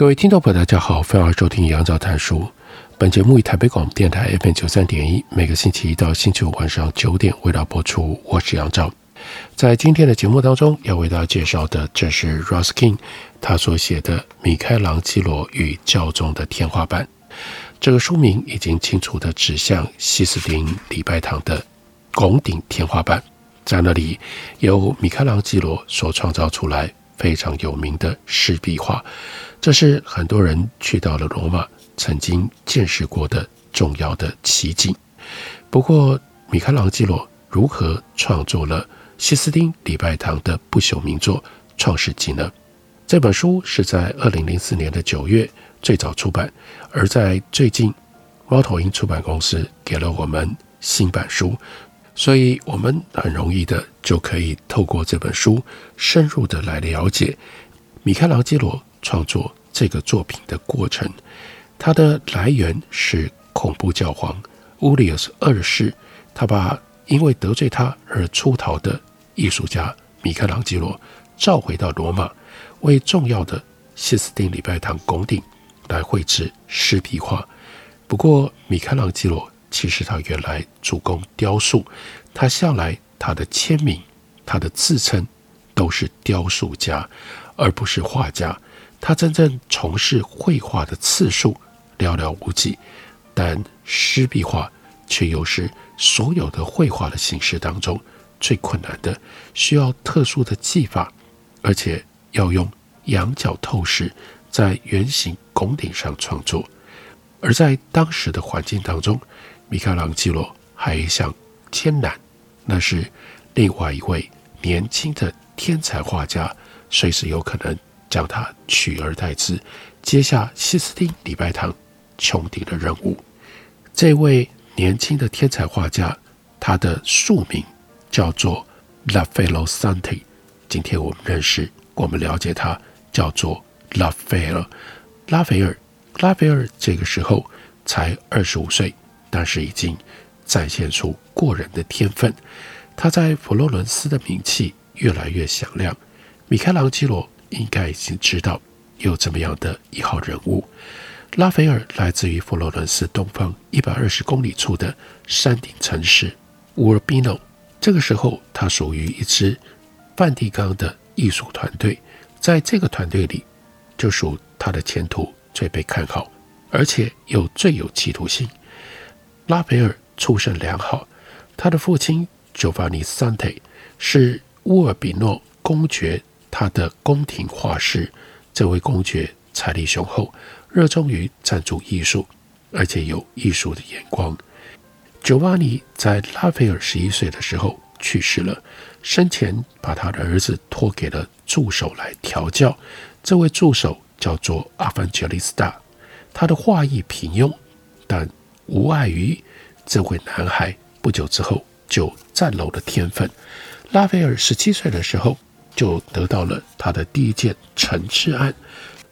各位听众朋友，大家好，欢迎收听杨照谈书。本节目以台北广播电台 FM 九三点一，每个星期一到星期五晚上九点为大家播出。我是杨照。在今天的节目当中，要为大家介绍的，这是 Ruskin 他所写的《米开朗基罗与教宗的天花板》。这个书名已经清楚地指向西斯丁礼拜堂的拱顶天花板，在那里由米开朗基罗所创造出来非常有名的湿壁画。这是很多人去到了罗马曾经见识过的重要的奇景。不过，米开朗基罗如何创作了西斯丁礼拜堂的不朽名作《创世纪》呢？这本书是在二零零四年的九月最早出版，而在最近，猫头鹰出版公司给了我们新版书，所以我们很容易的就可以透过这本书深入的来了解米开朗基罗。创作这个作品的过程，它的来源是恐怖教皇乌利尔斯二世，他把因为得罪他而出逃的艺术家米开朗基罗召回到罗马，为重要的西斯丁礼拜堂拱顶来绘制湿壁画。不过，米开朗基罗其实他原来主攻雕塑，他向来他的签名、他的自称都是雕塑家，而不是画家。他真正从事绘画的次数寥寥无几，但湿壁画却又是所有的绘画的形式当中最困难的，需要特殊的技法，而且要用仰角透视在圆形拱顶上创作。而在当时的环境当中，米开朗基罗还有一项艰难，那是另外一位年轻的天才画家随时有可能。将他取而代之，接下西斯汀礼拜堂穹顶的任务。这位年轻的天才画家，他的署名叫做 Raffaello Santi。今天我们认识，我们了解他叫做拉斐尔。拉斐尔，拉斐尔这个时候才二十五岁，但是已经展现出过人的天分。他在佛罗伦斯的名气越来越响亮。米开朗基罗。应该已经知道有这么样的一号人物，拉斐尔来自于佛罗伦斯东方一百二十公里处的山顶城市乌尔比诺。这个时候，他属于一支梵蒂冈的艺术团队，在这个团队里，就属他的前途最被看好，而且又最有企图心。拉斐尔出身良好，他的父亲 Giovanni Santi 是乌尔比诺公爵。他的宫廷画师，这位公爵财力雄厚，热衷于赞助艺术，而且有艺术的眼光。乔瓦尼在拉斐尔十一岁的时候去世了，生前把他的儿子托给了助手来调教。这位助手叫做阿凡杰利斯塔，他的画艺平庸，但无碍于这位男孩不久之后就崭露了天分。拉斐尔十七岁的时候，就得到了他的第一件陈设案，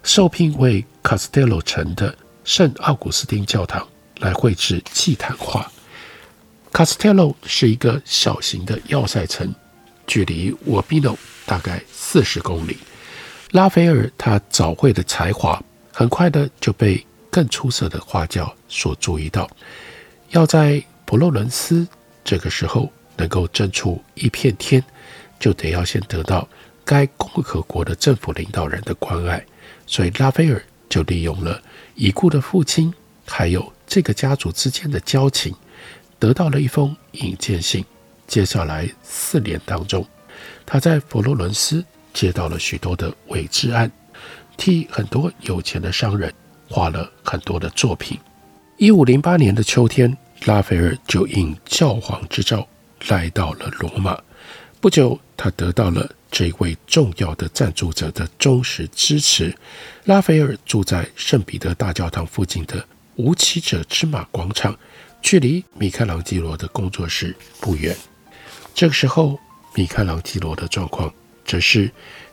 受聘为卡斯特罗城的圣奥古斯丁教堂来绘制祭坛画。卡斯特罗是一个小型的要塞城，距离沃比诺大概四十公里。拉斐尔他早绘的才华，很快的就被更出色的画家所注意到。要在佛罗伦斯这个时候能够争出一片天。就得要先得到该共和国的政府领导人的关爱，所以拉斐尔就利用了已故的父亲，还有这个家族之间的交情，得到了一封引荐信。接下来四年当中，他在佛罗伦斯接到了许多的委制案，替很多有钱的商人画了很多的作品。一五零八年的秋天，拉斐尔就应教皇之召来到了罗马。不久，他得到了这位重要的赞助者的忠实支持。拉斐尔住在圣彼得大教堂附近的无骑者之马广场，距离米开朗基罗的工作室不远。这个时候，米开朗基罗的状况则是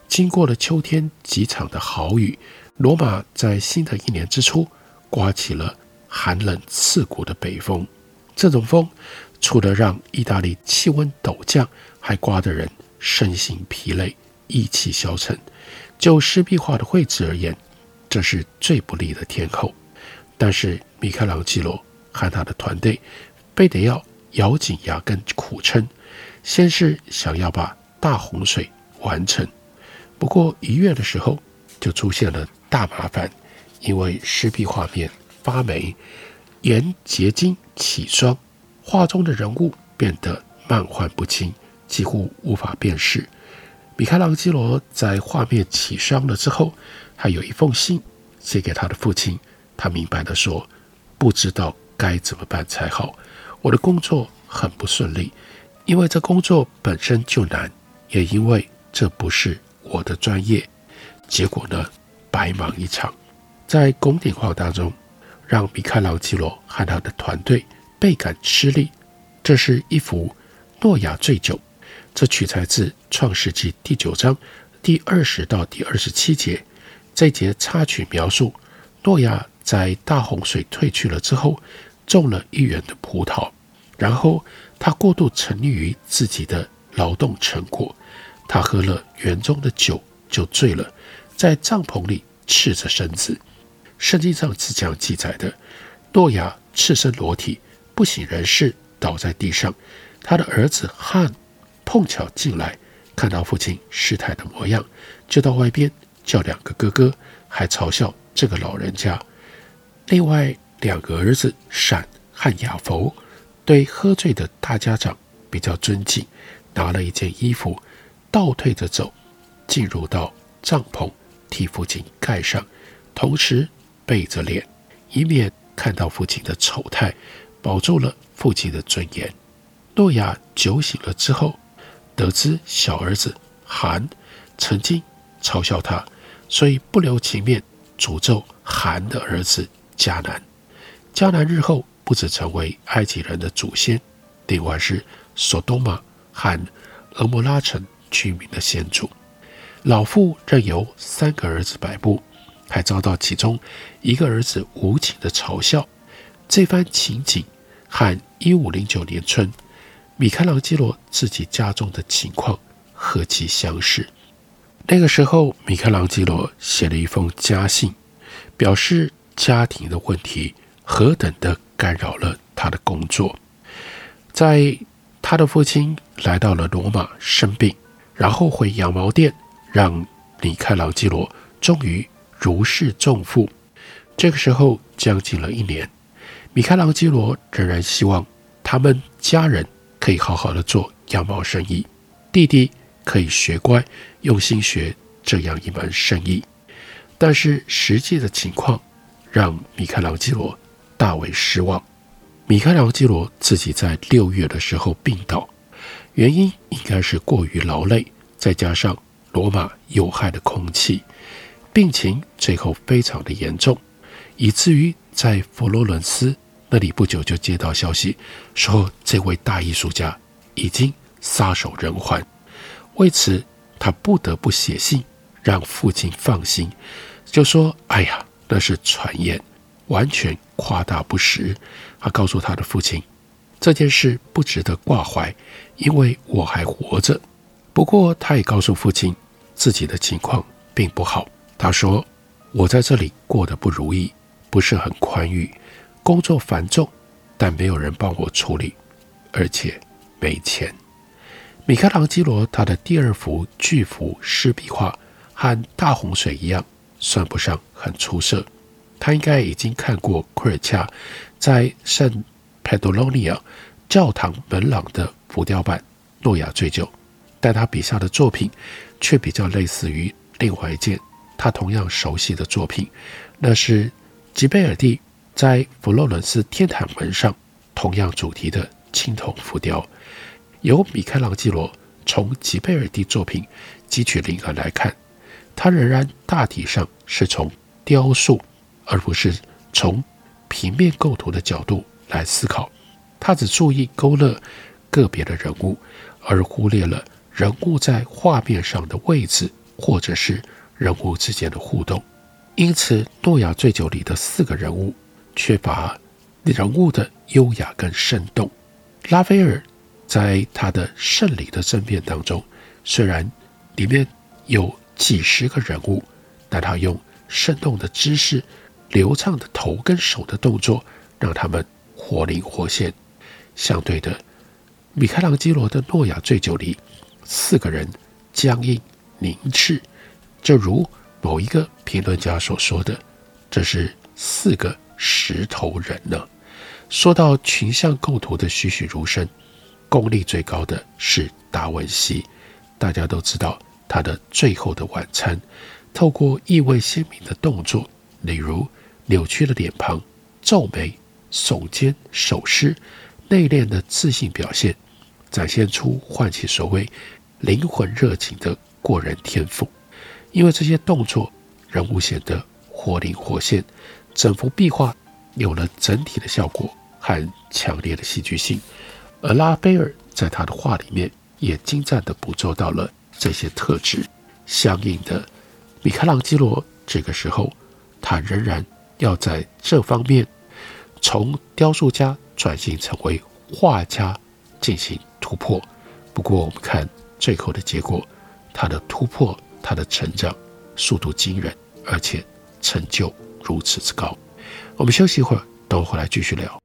经过了秋天几场的豪雨，罗马在新的一年之初刮起了寒冷刺骨的北风。这种风除了让意大利气温陡降，还刮得人身心疲累、意气消沉。就湿壁画的绘制而言，这是最不利的天候。但是米开朗基罗和他的团队非得要咬紧牙根苦撑，先是想要把大洪水完成。不过一月的时候就出现了大麻烦，因为湿壁画面发霉，沿结晶起霜，画中的人物变得漫画不清。几乎无法辨识。米开朗基罗在画面起霜了之后，还有一封信写给他的父亲。他明白地说：“不知道该怎么办才好。我的工作很不顺利，因为这工作本身就难，也因为这不是我的专业。结果呢，白忙一场。在拱顶画当中，让米开朗基罗和他的团队倍感吃力。这是一幅诺亚醉酒。”这取材自《创世纪》第九章第二十到第二十七节。这节插曲描述诺亚在大洪水退去了之后，种了一园的葡萄，然后他过度沉溺于自己的劳动成果，他喝了园中的酒就醉了，在帐篷里赤着身子。圣经上是这样记载的：诺亚赤身裸体，不省人事，倒在地上。他的儿子汉。碰巧进来，看到父亲失态的模样，就到外边叫两个哥哥，还嘲笑这个老人家。另外两个儿子闪和雅弗对喝醉的大家长比较尊敬，拿了一件衣服，倒退着走，进入到帐篷，替父亲盖上，同时背着脸，以免看到父亲的丑态，保住了父亲的尊严。诺亚酒醒了之后。得知小儿子韩曾经嘲笑他，所以不留情面诅咒韩的儿子迦南。迦南日后不止成为埃及人的祖先，另外是索多玛和蛾摩拉城居民的先祖。老父任由三个儿子摆布，还遭到其中一个儿子无情的嘲笑。这番情景和一五零九年春。米开朗基罗自己家中的情况何其相似。那个时候，米开朗基罗写了一封家信，表示家庭的问题何等的干扰了他的工作。在他的父亲来到了罗马生病，然后回羊毛店，让米开朗基罗终于如释重负。这个时候将近了一年，米开朗基罗仍然希望他们家人。可以好好的做羊毛生意，弟弟可以学乖，用心学这样一门生意。但是实际的情况让米开朗基罗大为失望。米开朗基罗自己在六月的时候病倒，原因应该是过于劳累，再加上罗马有害的空气，病情最后非常的严重，以至于在佛罗伦斯。那里不久就接到消息，说这位大艺术家已经撒手人寰。为此，他不得不写信让父亲放心，就说：“哎呀，那是传言，完全夸大不实。”他告诉他的父亲，这件事不值得挂怀，因为我还活着。不过，他也告诉父亲自己的情况并不好。他说：“我在这里过得不如意，不是很宽裕。”工作繁重，但没有人帮我处理，而且没钱。米开朗基罗他的第二幅巨幅湿壁画和大洪水一样，算不上很出色。他应该已经看过库尔恰在圣佩德罗尼亚教堂门廊的浮雕版《诺亚醉酒》，但他笔下的作品却比较类似于另外一件他同样熟悉的作品，那是吉贝尔蒂。在佛罗伦斯天坛门上，同样主题的青铜浮雕，由米开朗基罗从吉贝尔蒂作品汲取灵感来看，他仍然大体上是从雕塑，而不是从平面构图的角度来思考。他只注意勾勒个别的人物，而忽略了人物在画面上的位置，或者是人物之间的互动。因此，《诺亚醉酒》里的四个人物缺乏人物的优雅跟生动。拉斐尔在他的《圣礼的争辩》当中，虽然里面有几十个人物，但他用生动的姿势、流畅的头跟手的动作，让他们活灵活现。相对的，米开朗基罗的《诺亚醉酒》里，四个人僵硬凝滞，就如某一个评论家所说的：“这是四个石头人呢。”说到群像构图的栩栩如生，功力最高的是达文西。大家都知道他的《最后的晚餐》，透过意味鲜明的动作，例如扭曲的脸庞、皱眉、耸肩、手势。内敛的自信表现，展现出唤起所谓灵魂热情的过人天赋。因为这些动作，人物显得活灵活现，整幅壁画有了整体的效果和强烈的戏剧性。而拉斐尔在他的画里面也精湛地捕捉到了这些特质。相应的，米开朗基罗这个时候，他仍然要在这方面从雕塑家。转型成为画家进行突破，不过我们看最后的结果，他的突破，他的成长速度惊人，而且成就如此之高。我们休息一会儿，等我回来继续聊。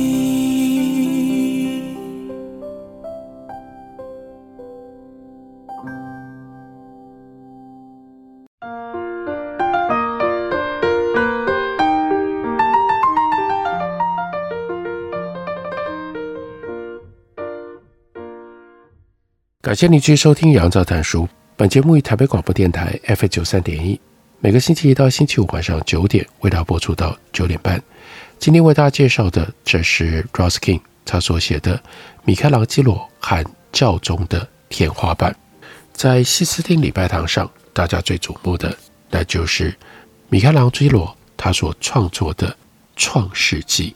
感谢您继续收听《杨照谈书》。本节目于台北广播电台 FM 九三点一，每个星期一到星期五晚上九点为大家播出到九点半。今天为大家介绍的，这是 Roskin 他所写的《米开朗基罗和教宗的天花板》。在西斯汀礼拜堂上，大家最瞩目的，那就是米开朗基罗他所创作的《创世纪》。《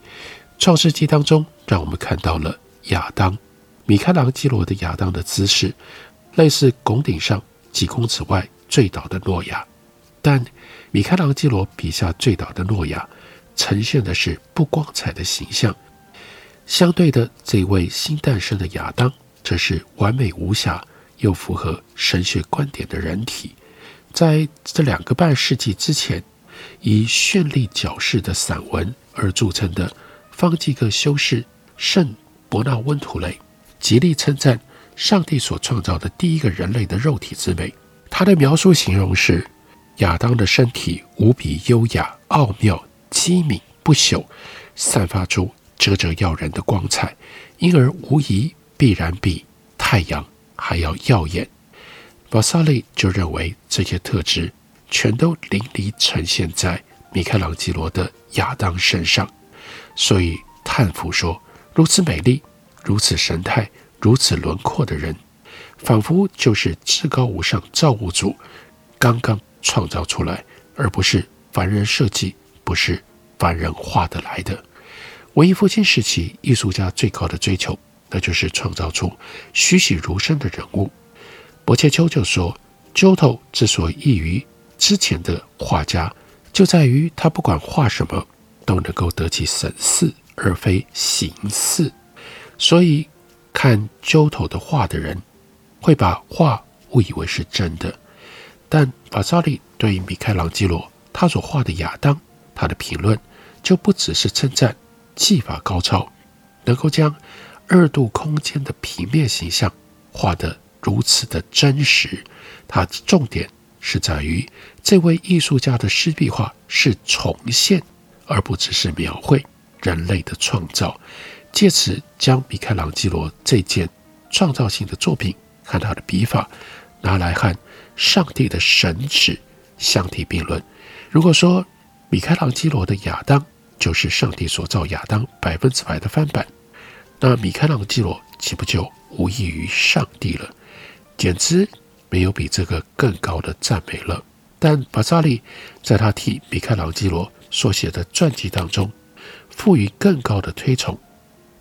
创世纪》当中，让我们看到了亚当。米开朗基罗的亚当的姿势，类似拱顶上几公尺外坠倒的诺亚，但米开朗基罗笔下坠倒的诺亚，呈现的是不光彩的形象。相对的，这位新诞生的亚当，则是完美无瑕又符合神学观点的人体。在这两个半世纪之前，以绚丽矫饰的散文而著称的方济各修士圣伯纳温图雷。极力称赞上帝所创造的第一个人类的肉体之美。他的描述形容是：亚当的身体无比优雅、奥妙、机敏、不朽，散发出灼灼耀人的光彩，因而无疑必然比太阳还要耀眼。瓦萨利就认为这些特质全都淋漓呈现在米开朗基罗的亚当身上，所以叹服说：如此美丽、如此神态、如此轮廓的人，仿佛就是至高无上造物主刚刚创造出来，而不是凡人设计，不是凡人画得来的。文艺复兴时期，艺术家最高的追求，那就是创造出栩栩如生的人物。伯切丘就说：“Giotto 之所以异于之前的画家，就在于他不管画什么，都能够得其神似而非形似。所以看 Giotto 的画的人，会把画误以为是真的。但法萨利对米开朗基罗他所画的亚当，他的评论就不只是称赞。”技法高超，能够将二度空间的平面形象画得如此的真实。它重点是在于这位艺术家的湿壁画是重现，而不只是描绘人类的创造。借此将米开朗基罗这件创造性的作品和他的笔法拿来和上帝的神旨相提并论。如果说米开朗基罗的亚当，就是上帝所造亚当百分之百的翻版，那米开朗基罗岂不就无异于上帝了？简直没有比这个更高的赞美了。但瓦萨利在他替米开朗基罗所写的传记当中，赋予更高的推崇。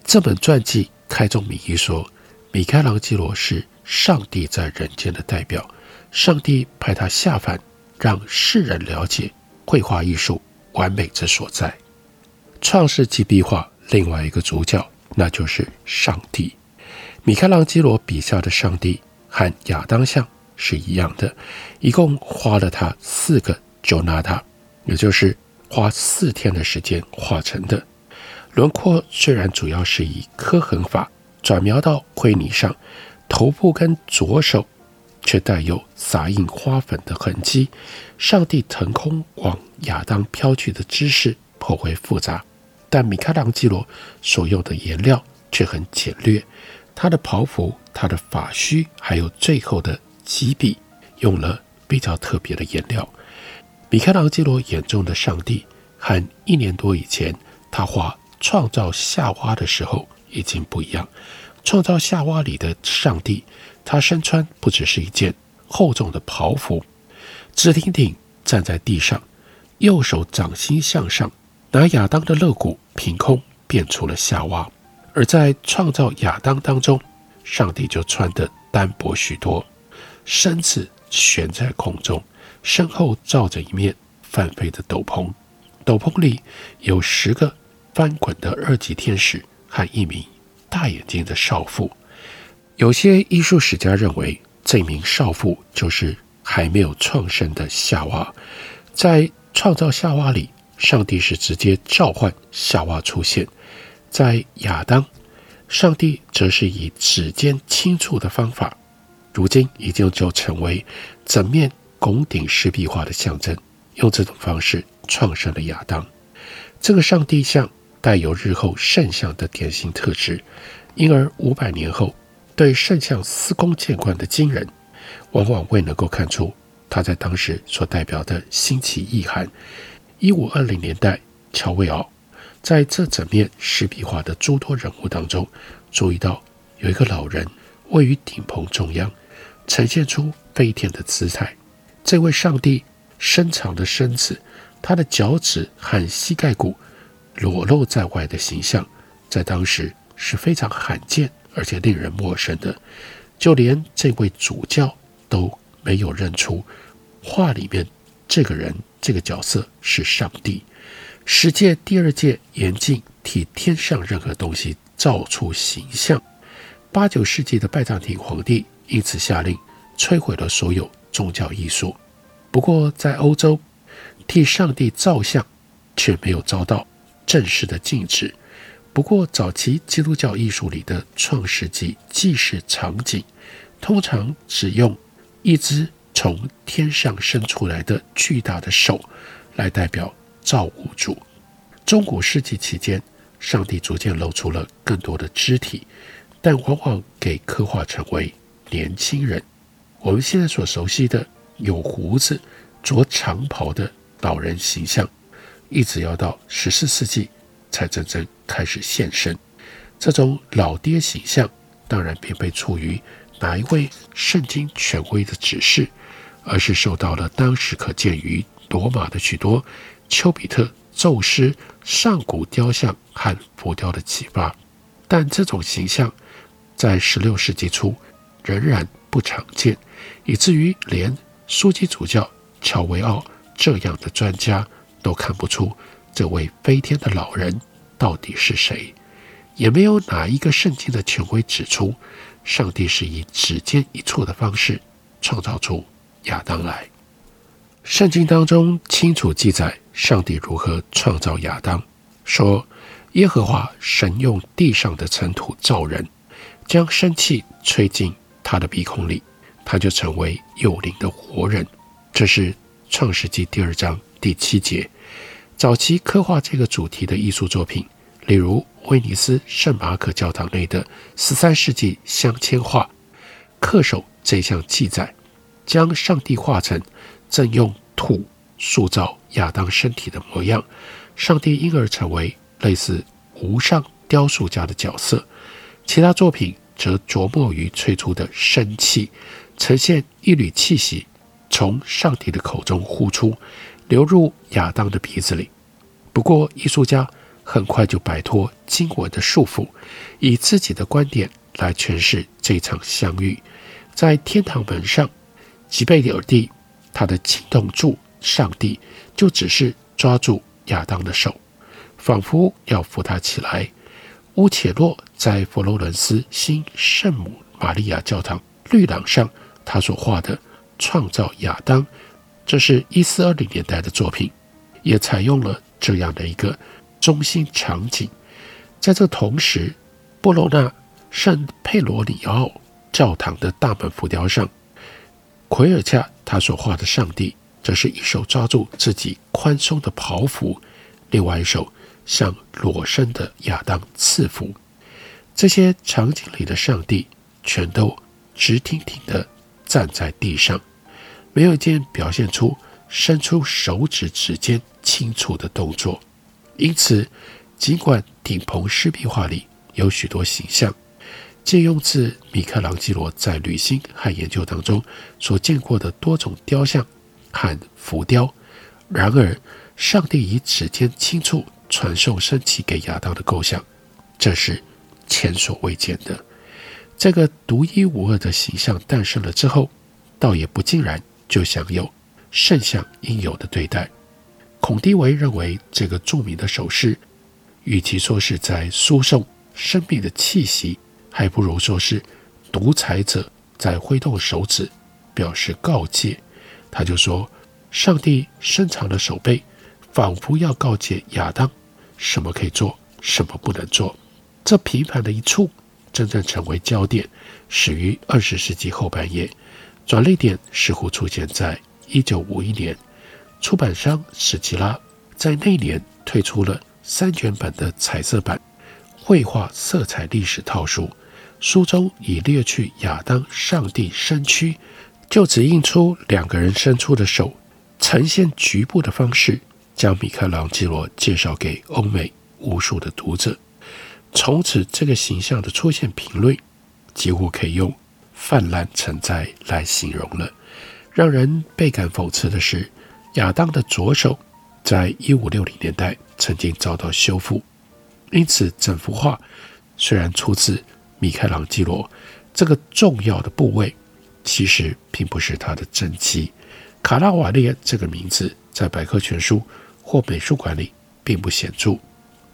这本传记开宗明义说，米开朗基罗是上帝在人间的代表，上帝派他下凡，让世人了解绘画艺术完美之所在。创世纪壁画另外一个主角，那就是上帝。米开朗基罗笔下的上帝和亚当像是一样的，一共花了他四个 giornata，也就是花四天的时间画成的。轮廓虽然主要是以刻痕法转描到灰泥上，头部跟左手却带有洒印花粉的痕迹。上帝腾空往亚当飘去的姿势颇为复杂。但米开朗基罗所用的颜料却很简略，他的袍服、他的发须，还有最后的几笔，用了比较特别的颜料。米开朗基罗眼中的上帝，和一年多以前他画创造夏娃的时候已经不一样。创造夏娃里的上帝，他身穿不只是一件厚重的袍服，直挺挺站在地上，右手掌心向上。拿亚当的肋骨凭空变出了夏娃，而在创造亚当当中，上帝就穿得单薄许多，身子悬在空中，身后罩着一面泛飞的斗篷，斗篷里有十个翻滚的二级天使和一名大眼睛的少妇。有些艺术史家认为，这名少妇就是还没有创生的夏娃，在创造夏娃里。上帝是直接召唤夏娃出现，在亚当，上帝则是以指尖轻触的方法，如今已经就成为整面拱顶石壁画的象征。用这种方式创生了亚当。这个上帝像带有日后圣像的典型特质，因而五百年后对圣像司空见惯的今人，往往未能够看出他在当时所代表的新奇意涵。一五二零年代，乔维奥在这整面湿壁画的诸多人物当中，注意到有一个老人位于顶棚中央，呈现出飞天的姿态。这位上帝伸长的身子，他的脚趾和膝盖骨裸露在外的形象，在当时是非常罕见而且令人陌生的，就连这位主教都没有认出画里面这个人。这个角色是上帝。十诫第二诫严禁替天上任何东西造出形象。八九世纪的拜占庭皇帝因此下令摧毁了所有宗教艺术。不过，在欧洲替上帝造像却没有遭到正式的禁止。不过，早期基督教艺术里的创世纪祭祀场景，通常只用一只。从天上伸出来的巨大的手，来代表造物主。中古世纪期间，上帝逐渐露出了更多的肢体，但往往给刻画成为年轻人。我们现在所熟悉的有胡子、着长袍的老人形象，一直要到十四世纪才真正开始现身。这种老爹形象，当然并非出于哪一位圣经权威的指示，而是受到了当时可见于罗马的许多丘比特、宙斯、上古雕像和浮雕的启发。但这种形象在十六世纪初仍然不常见，以至于连枢机主教乔维奥这样的专家都看不出这位飞天的老人到底是谁。也没有哪一个圣经的权威指出，上帝是以指尖一触的方式创造出亚当来。圣经当中清楚记载上帝如何创造亚当，说耶和华神用地上的尘土造人，将生气吹进他的鼻孔里，他就成为有灵的活人。这是创世纪第二章第七节。早期刻画这个主题的艺术作品，例如。威尼斯圣马可教堂内的十三世纪镶嵌画，恪守这项记载，将上帝画成正用土塑造亚当身体的模样，上帝因而成为类似无上雕塑家的角色。其他作品则着墨于吹出的生气，呈现一缕气息从上帝的口中呼出，流入亚当的鼻子里。不过，艺术家。很快就摆脱经文的束缚，以自己的观点来诠释这场相遇。在天堂门上，吉贝里尔蒂他的惊动柱上帝，就只是抓住亚当的手，仿佛要扶他起来。乌切洛在佛罗伦斯新圣母玛利亚教堂绿廊上，他所画的创造亚当，这是一四二零年代的作品，也采用了这样的一个。中心场景，在这同时，布罗纳圣佩罗里奥教堂的大门浮雕上，奎尔恰他所画的上帝，则是一手抓住自己宽松的袍服，另外一手向裸身的亚当赐福。这些场景里的上帝，全都直挺挺地站在地上，没有一件表现出伸出手指指尖轻触的动作。因此，尽管顶棚湿壁画里有许多形象，借用自米开朗基罗在旅行和研究当中所见过的多种雕像和浮雕，然而，上帝以指尖轻触传授生气给亚当的构想，这是前所未见的。这个独一无二的形象诞生了之后，倒也不尽然就享有圣像应有的对待。孔蒂维认为，这个著名的手势，与其说是在输送生命的气息，还不如说是独裁者在挥动手指，表示告诫。他就说：“上帝伸长了手背，仿佛要告诫亚当，什么可以做，什么不能做。”这平凡的一触，真正成为焦点，始于二十世纪后半叶，转捩点似乎出现在一九五一年。出版商史吉拉在那年推出了三卷本的彩色版绘画色彩历史套书，书中以略去亚当上帝身躯，就只印出两个人伸出的手，呈现局部的方式，将米开朗基罗介绍给欧美无数的读者。从此，这个形象的出现频率几乎可以用泛滥成灾来形容了。让人倍感讽刺的是。亚当的左手，在一五六零年代曾经遭到修复，因此整幅画虽然出自米开朗基罗，这个重要的部位其实并不是他的真迹。卡拉瓦列这个名字在百科全书或美术馆里并不显著，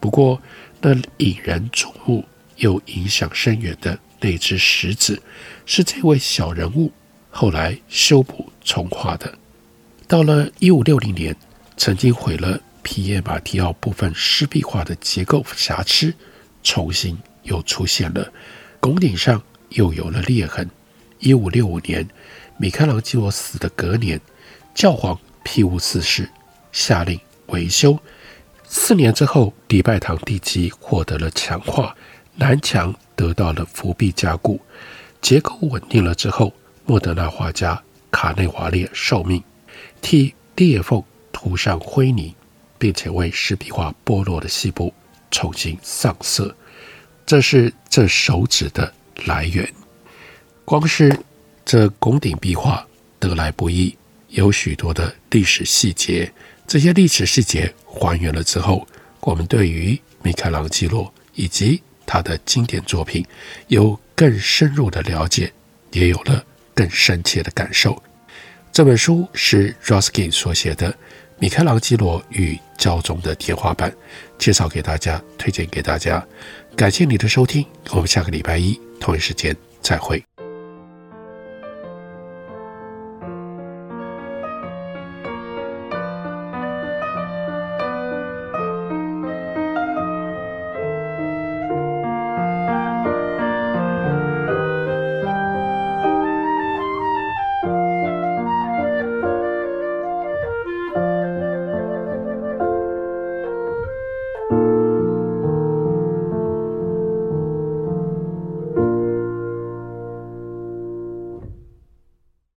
不过那引人瞩目又影响深远的那只石子，是这位小人物后来修补重画的。到了一五六零年，曾经毁了皮耶马提奥部分湿壁画的结构瑕疵，重新又出现了，拱顶上又有了裂痕。一五六五年，米开朗基罗死的隔年，教皇庇护四世下令维修。四年之后，礼拜堂地基获得了强化，南墙得到了扶壁加固。结构稳定了之后，莫德纳画家卡内华列受命替裂缝涂上灰泥，并且为湿壁画剥落的细部重新上色。这是这手指的来源。光是这拱顶壁画得来不易，有许多的历史细节。这些历史细节还原了之后，我们对于米开朗基罗以及他的经典作品有更深入的了解，也有了更深切的感受。这本书是 Ruskin 所写的《米开朗基罗与教宗的天花板》，介绍给大家，推荐给大家。感谢你的收听，我们下个礼拜一同一时间再会。